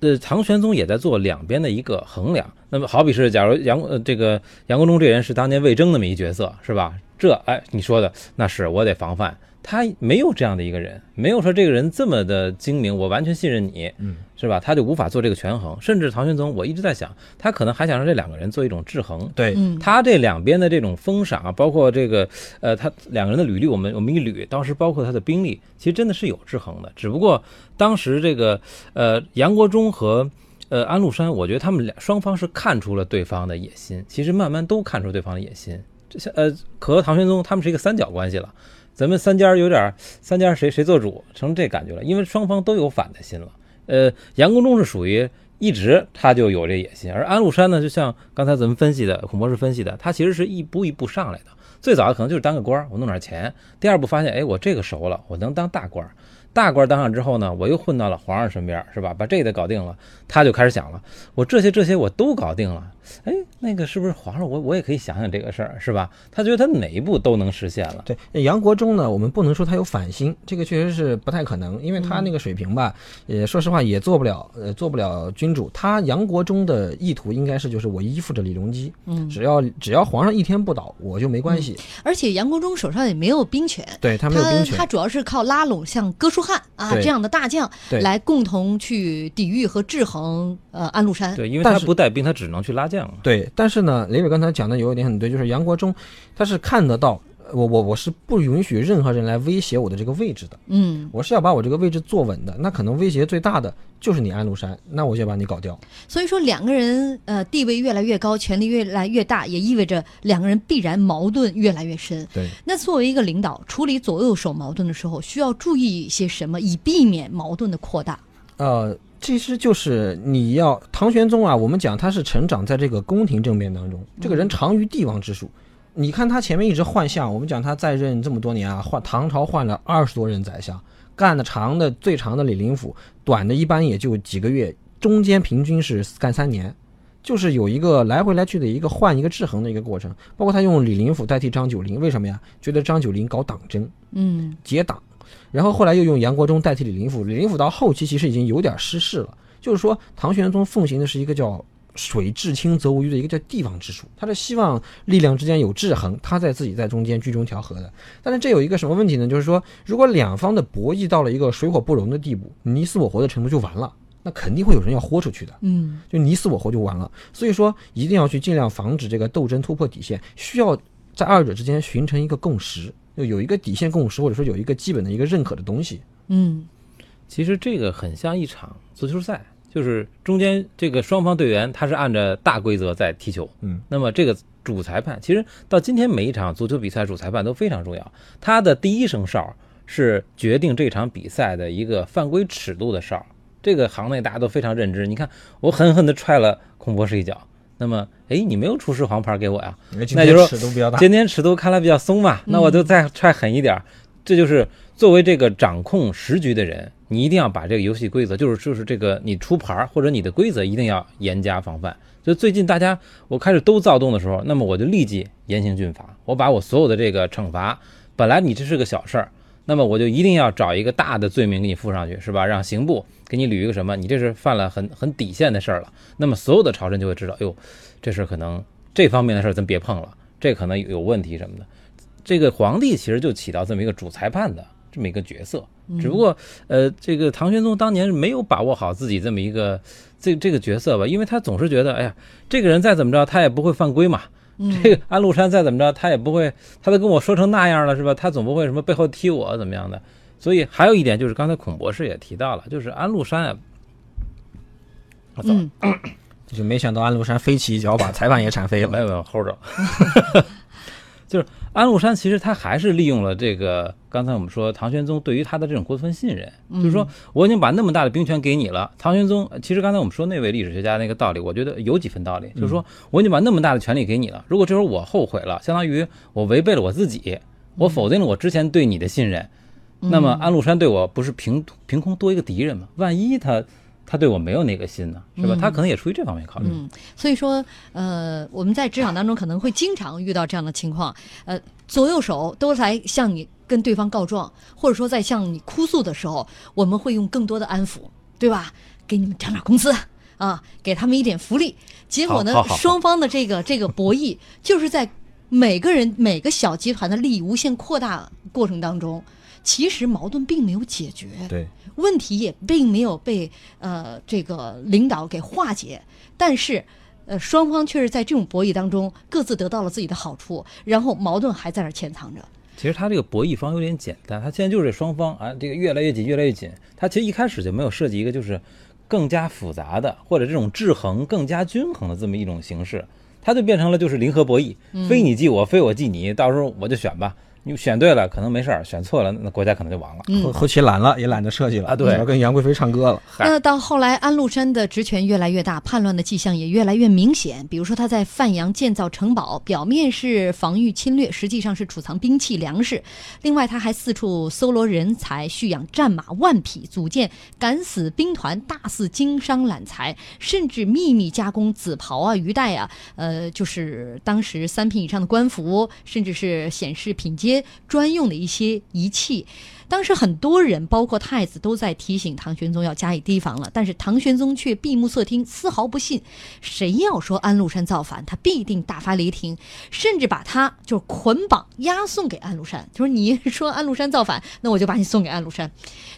呃，唐玄宗也在做两边的一个衡量。那么，好比是假如杨呃这个杨国忠这人是当年魏征那么一角色，是吧？这哎，你说的那是我得防范。他没有这样的一个人，没有说这个人这么的精明，我完全信任你，嗯，是吧？他就无法做这个权衡。甚至唐玄宗，我一直在想，他可能还想让这两个人做一种制衡。对嗯，他这两边的这种封赏啊，包括这个呃，他两个人的履历，我们我们一捋，当时包括他的兵力，其实真的是有制衡的。只不过当时这个呃杨国忠和呃安禄山，我觉得他们俩双方是看出了对方的野心，其实慢慢都看出对方的野心。这像呃，和唐玄宗他们是一个三角关系了。咱们三家有点三家谁谁做主，成这感觉了，因为双方都有反的心了。呃，杨公忠是属于一直他就有这野心，而安禄山呢，就像刚才咱们分析的孔博士分析的，他其实是一步一步上来的。最早的可能就是当个官儿，我弄点钱；第二步发现，哎，我这个熟了，我能当大官。大官当上之后呢，我又混到了皇上身边，是吧？把这个搞定了，他就开始想了，我这些这些我都搞定了，哎，那个是不是皇上？我我也可以想想这个事儿，是吧？他觉得他哪一步都能实现了。对杨国忠呢，我们不能说他有反心，这个确实是不太可能，因为他那个水平吧，也说实话也做不了，呃，做不了君主。他杨国忠的意图应该是就是我依附着李隆基，嗯，只要只要皇上一天不倒，我就没关系。而且杨国忠手上也没有兵权，对他没有兵权他权，主要是靠拉拢像哥舒翰啊这样的大将来共同去抵御和制衡呃安禄山。对，因为他不带兵，他只能去拉将嘛。对，但是呢，雷伟刚才讲的有一点很对，就是杨国忠他是看得到，呃我我我是不允许任何人来威胁我的这个位置的，嗯，我是要把我这个位置坐稳的。那可能威胁最大的就是你安禄山，那我就把你搞掉。所以说两个人呃地位越来越高，权力越来越大，也意味着两个人必然矛盾越来越深。对，那作为一个领导，处理左右手矛盾的时候，需要注意一些什么，以避免矛盾的扩大？呃，其实就是你要唐玄宗啊，我们讲他是成长在这个宫廷政变当中，这个人长于帝王之术。你看他前面一直换相，我们讲他在任这么多年啊，换唐朝换了二十多任宰相，干的长的最长的李林甫，短的一般也就几个月，中间平均是干三年。就是有一个来回来去的一个换一个制衡的一个过程，包括他用李林甫代替张九龄，为什么呀？觉得张九龄搞党争，嗯结党，然后后来又用杨国忠代替李林甫，李林甫到后期其实已经有点失势了。就是说，唐玄宗奉行的是一个叫“水至清则无鱼”的一个叫帝王之术，他是希望力量之间有制衡，他在自己在中间居中调和的。但是这有一个什么问题呢？就是说，如果两方的博弈到了一个水火不容的地步，你死我活的程度就完了，那肯定会有人要豁出去的。嗯就你死我活就完了。所以说，一定要去尽量防止这个斗争突破底线，需要在二者之间形成一个共识，就有一个底线共识，或者说有一个基本的一个认可的东西。嗯其实这个很像一场足球赛，就是中间这个双方队员他是按照大规则在踢球，嗯，那么这个主裁判其实到今天每一场足球比赛主裁判都非常重要，他的第一声哨是决定这场比赛的一个犯规尺度的哨，这个行内大家都非常认知。你看我狠狠地踹了孔博士一脚，那么哎你没有出示黄牌给我呀？那就说尺度比较大。今天尺度看来比较松嘛，那我就再踹狠一点儿。这就是作为这个掌控时局的人，你一定要把这个游戏规则，就是就是这个你出牌儿或者你的规则一定要严加防范。就最近大家我开始都躁动的时候，那么我就立即严刑峻法，我把我所有的这个惩罚，本来你这是个小事儿，那么我就一定要找一个大的罪名给你附上去，是吧？让刑部给你捋一个什么，你这是犯了很很底线的事儿了。那么所有的朝臣就会知道，哎呦，这事儿可能这方面的事儿咱别碰了，这可能有问题什么的。这个皇帝其实就起到这么一个主裁判的这么一个角色，只不过呃，这个唐玄宗当年是没有把握好自己这么一个这这个角色吧，因为他总是觉得，哎呀，这个人再怎么着他也不会犯规嘛，这个安禄山再怎么着他也不会，他都跟我说成那样了是吧？他总不会什么背后踢我怎么样的。所以还有一点就是刚才孔博士也提到了，就是安禄山啊，我走。嗯，就没想到安禄山飞起一脚把裁判也铲飞了。没有没有齁着，就是安禄山其实他还是利用了这个，刚才我们说唐玄宗对于他的这种过分信任，就是说我已经把那么大的兵权给你了，唐玄宗其实刚才我们说那位历史学家那个道理，我觉得有几分道理，就是说我已经把那么大的权力给你了，如果这时候我后悔了，相当于我违背了我自己，我否定了我之前对你的信任，那么安禄山对我不是凭凭空多一个敌人吗？万一他他对我没有那个心呢，是吧？他可能也出于这方面考虑。嗯，所以说，呃，我们在职场当中可能会经常遇到这样的情况，呃，左右手都来向你跟对方告状，或者说在向你哭诉的时候，我们会用更多的安抚，对吧？给你们涨点工资啊，给他们一点福利。结果呢双方的这个这个博弈，就是在每个人每个小集团的利益无限扩大过程当中，其实矛盾并没有解决。对，问题也并没有被呃这个领导给化解，但是呃双方却是在这种博弈当中各自得到了自己的好处，然后矛盾还在那儿潜藏着。其实他这个博弈方有点简单，他现在就是双方啊，这个越来越紧，越来越紧。他其实一开始就没有设计一个就是更加复杂的或者这种制衡更加均衡的这么一种形式，它就变成了就是零和博弈，非你即我，非我即你，到时候我就选吧。你选对了可能没事儿，选错了那国家可能就完了。嗯后后期懒了，也懒得设计了啊对要跟杨贵妃唱歌了。那到后来，安禄山的职权越来越大，叛乱的迹象也越来越明显。比如说，他在范阳建造城堡，表面是防御侵略，实际上是储藏兵器、粮食。另外，他还四处搜罗人才，蓄养战马万匹，组建敢死兵团，大肆经商揽财，甚至秘密加工紫袍啊、鱼带啊，呃，就是当时三品以上的官服，甚至是显示品阶专用的一些仪器。当时很多人，包括太子，都在提醒唐玄宗要加以提防了，但是唐玄宗却闭目塞听，丝毫不信。谁要说安禄山造反，他必定大发雷霆，甚至把他就是捆绑押送给安禄山，就说你说安禄山造反，那我就把你送给安禄山。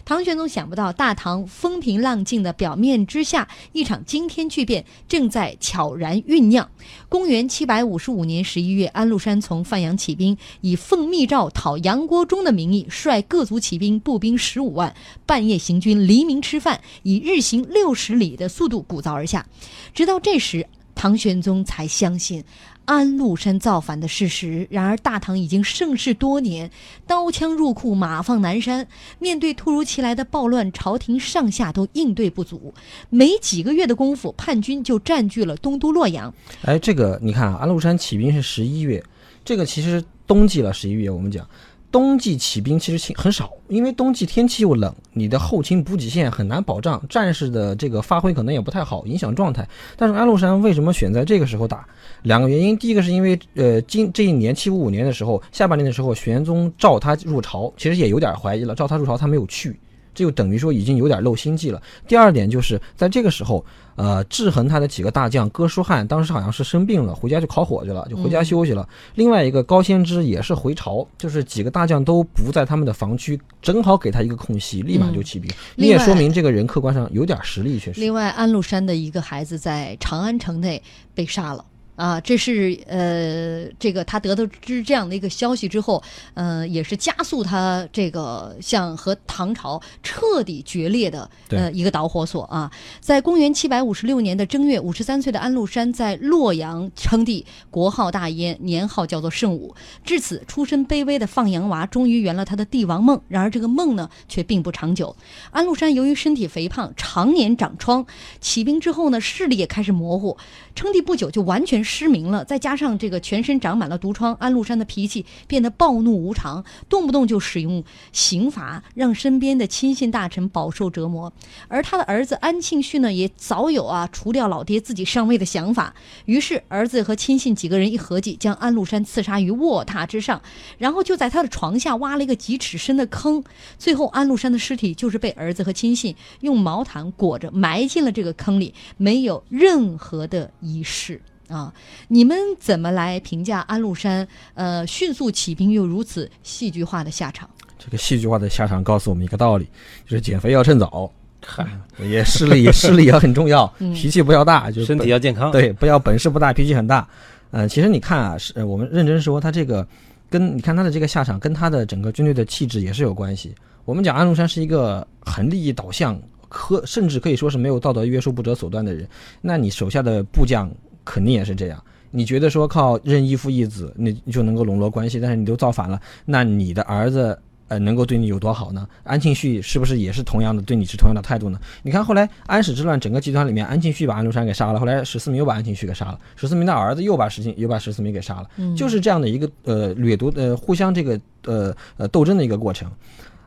唐玄宗想不到，大唐风平浪静的表面之下，一场惊天巨变正在悄然酝酿。公元七百五十五年十一月，安禄山从范阳起兵，以奉密诏讨杨国忠的名义，率各族骑兵、步兵十五万，半夜行军，黎明吃饭，以日行六十里的速度鼓噪而下。直到这时，唐玄宗才相信安禄山造反的事实。然而，大唐已经盛世多年，刀枪入库，马放南山。面对突如其来的暴乱，朝廷上下都应对不足。没几个月的功夫，叛军就占据了东都洛阳。哎，这个你看啊，安禄山起兵是十一月，这个其实冬季了，十一月我们讲。冬季起兵其实很少，因为冬季天气又冷，你的后勤补给线很难保障，战士的这个发挥可能也不太好，影响状态。但是安禄山为什么选在这个时候打？两个原因，第一个是因为呃，今这一年七五五年的时候，下半年的时候，玄宗召他入朝，其实也有点怀疑了，召他入朝他没有去，这就等于说已经有点露心计了。第二点就是在这个时候，呃，制衡他的几个大将哥舒翰当时好像是生病了，回家去烤火去了，就回家休息了。另外一个高仙芝也是回朝，就是几个大将都不在他们的防区，正好给他一个空隙，立马就起兵。你也说明这个人客观上有点实力，确实。另外，安禄山的一个孩子在长安城内被杀了。啊，这是呃，这个他得到知这样的一个消息之后，呃，也是加速他这个像和唐朝彻底决裂的呃一个导火索啊。在公元七百五十六年的正月，五十三岁的安禄山在洛阳称帝，国号大燕，年号叫做圣武。至此，出身卑微的放羊娃终于圆了他的帝王梦。然而，这个梦呢，却并不长久。安禄山由于身体肥胖，常年长疮，起兵之后呢，视力也开始模糊。称帝不久就完全失明了，再加上这个全身长满了毒疮，安禄山的脾气变得暴怒无常，动不动就使用刑罚，让身边的亲信大臣饱受折磨。而他的儿子安庆绪呢，也早有啊除掉老爹自己上位的想法。于是，儿子和亲信几个人一合计，将安禄山刺杀于卧榻之上，然后就在他的床下挖了一个几尺深的坑。最后，安禄山的尸体就是被儿子和亲信用毛毯裹着埋进了这个坑里，没有任何的仪式。啊，你们怎么来评价安禄山？呃，迅速起兵又如此戏剧化的下场？这个戏剧化的下场告诉我们一个道理，就是减肥要趁早，嗨，也视力也视力也很重要，嗯脾气不要大，就是身体要健康。对，不要本事不大，脾气很大。呃，其实你看啊，是呃我们认真说，他这个跟你看他的这个下场，跟他的整个军队的气质也是有关系。我们讲安禄山是一个很利益导向，可甚至可以说是没有道德约束、不择手段的人。那你手下的部将肯定也是这样。你觉得说靠认义父义子，你你就能够笼络关系，但是你都造反了，那你的儿子呃能够对你有多好呢？安庆绪是不是也是同样的对你是同样的态度呢？你看后来安史之乱整个集团里面，安庆绪把安禄山给杀了，后来史思明又把安庆绪给杀了，史思明的儿子又把史进又把史思明给杀了，嗯就是这样的一个呃掠夺呃互相这个呃呃斗争的一个过程，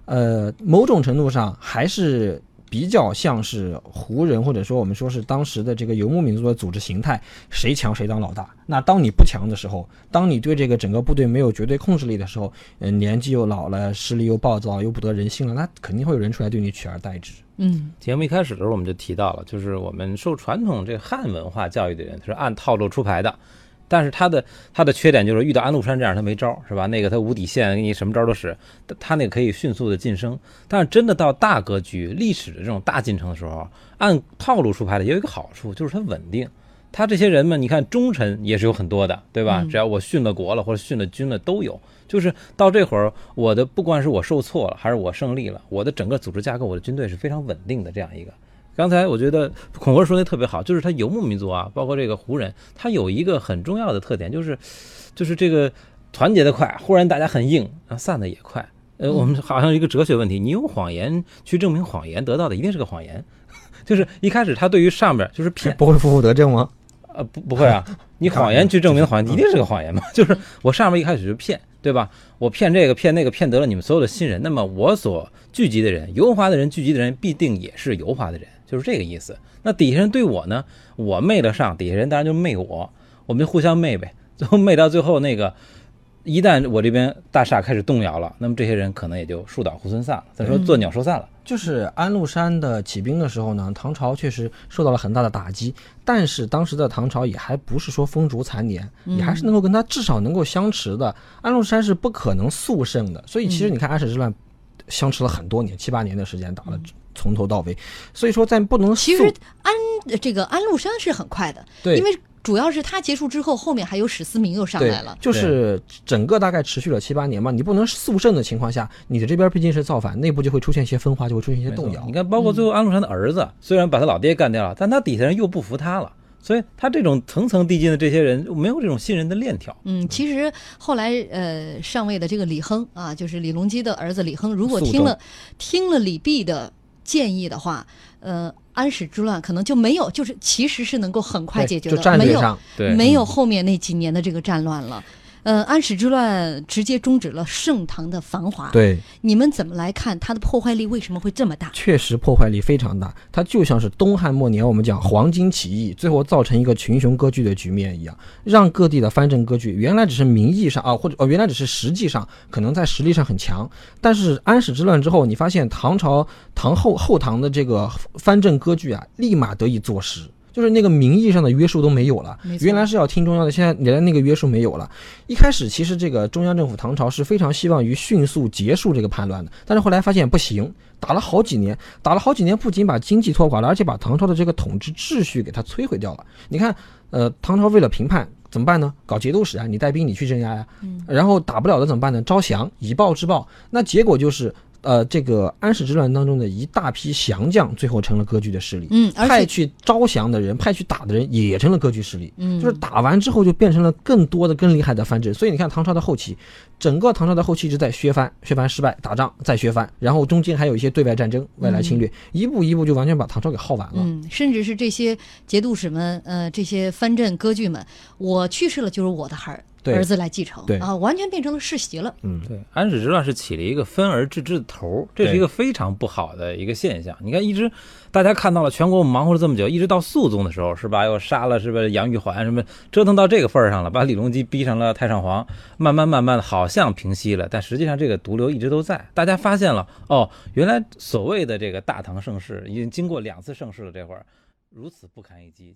呃某种程度上还是。比较像是胡人，或者说我们说是当时的这个游牧民族的组织形态，谁强谁当老大。那当你不强的时候，当你对这个整个部队没有绝对控制力的时候，呃，年纪又老了，势力又暴躁，又不得人心了，那肯定会有人出来对你取而代之。嗯节目一开始的时候我们就提到了，就是我们受传统这个汉文化教育的人，他是按套路出牌的。但是他的他的缺点就是遇到安禄山这样他没招，是吧？那个他无底线，给你什么招都使，他那个可以迅速的晋升。但是真的到大格局、历史的这种大进程的时候，按套路出牌的也有一个好处，就是它稳定。他这些人们，你看忠臣也是有很多的，对吧？嗯只要我殉了国了或者殉了军了都有。就是到这会儿，我的不管是我受挫了还是我胜利了，我的整个组织架构、我的军队是非常稳定的这样一个。刚才我觉得孔文说的特别好，就是他游牧民族啊，包括这个胡人，他有一个很重要的特点，就是就是这个团结的快，忽然大家很硬，啊，散的也快。呃，我们好像一个哲学问题，你用谎言去证明谎言，得到的一定是个谎言。就是一开始他对于上面就是骗，不会负负得正吗？呃，不不会啊，你谎言去证明谎言，一定是个谎言嘛？就是我上面一开始就骗，对吧？我骗这个骗那个骗得了你们所有的信任，那么我所聚集的人，油滑的人聚集的人必定也是油滑的人，就是这个意思。那底下人对我呢，我媚得上，底下人当然就媚我，我们就互相媚呗。最后媚到最后那个。一旦我这边大厦开始动摇了，那么这些人可能也就树倒猢狲散了。再说做鸟兽散了。就是安禄山的起兵的时候呢，唐朝确实受到了很大的打击，但是当时的唐朝也还不是说风烛残年，也还是能够跟他至少能够相持的。安禄山是不可能速胜的，所以其实你看安史之乱，相持了很多年，七八年的时间打了从头到尾。所以说在不能其实安这个安禄山是很快的，对，因为。主要是他结束之后，后面还有史思明又上来了，就是整个大概持续了七八年嘛。你不能速胜的情况下，你的这边毕竟是造反，内部就会出现一些分化，就会出现一些动摇。你看，包括最后安禄山的儿子，虽然把他老爹干掉了，但他底下人又不服他了，所以他这种层层递进的这些人没有这种信任的链条。嗯，其实后来呃上位的这个李亨啊，就是李隆基的儿子李亨，如果听了听了李泌的建议的话，呃。安史之乱可能就没有，就是其实是能够很快解决的，没有没有后面那几年的这个战乱了。呃，安史之乱直接终止了盛唐的繁华。对，你们怎么来看它的破坏力为什么会这么大？确实破坏力非常大，它就像是东汉末年我们讲黄巾起义，最后造成一个群雄割据的局面一样，让各地的藩镇割据。原来只是名义上啊，或者哦，原来只是实际上可能在实力上很强，但是安史之乱之后，你发现唐朝唐后后唐的这个藩镇割据啊，立马得以坐实。就是那个名义上的约束都没有了，原来是要听中央的，现在连那个约束没有了。一开始其实这个中央政府唐朝是非常希望于迅速结束这个叛乱的，但是后来发现不行，打了好几年，打了好几年，不仅把经济拖垮了，而且把唐朝的这个统治秩序给它摧毁掉了。你看，呃，唐朝为了平叛怎么办呢？搞节度使啊，你带兵你去镇压呀，然后打不了的怎么办呢？招降，以暴制暴，那结果就是。呃，这个安史之乱当中的一大批降将，最后成了割据的势力。嗯，派去招降的人，派去打的人，也成了割据势力。嗯，就是打完之后，就变成了更多的、更厉害的藩镇。所以你看，唐朝的后期，整个唐朝的后期一直在削藩，削藩失败，打仗再削藩，然后中间还有一些对外战争、外来侵略，一步一步就完全把唐朝给耗完了。嗯，甚至是这些节度使们，呃，这些藩镇割据们，我去世了就是我的孩儿。儿子来继承，对啊，完全变成了世袭了。嗯，对，安史之乱是起了一个分而治之的头，这是一个非常不好的一个现象。你看，一直大家看到了全国忙活了这么久，一直到肃宗的时候，是吧？又杀了是吧？杨玉环什么，折腾到这个份儿上了，把李隆基逼上了太上皇，慢慢慢慢的好像平息了，但实际上这个毒瘤一直都在。大家发现了，哦，原来所谓的这个大唐盛世已经经过两次盛世了，这会儿如此不堪一击。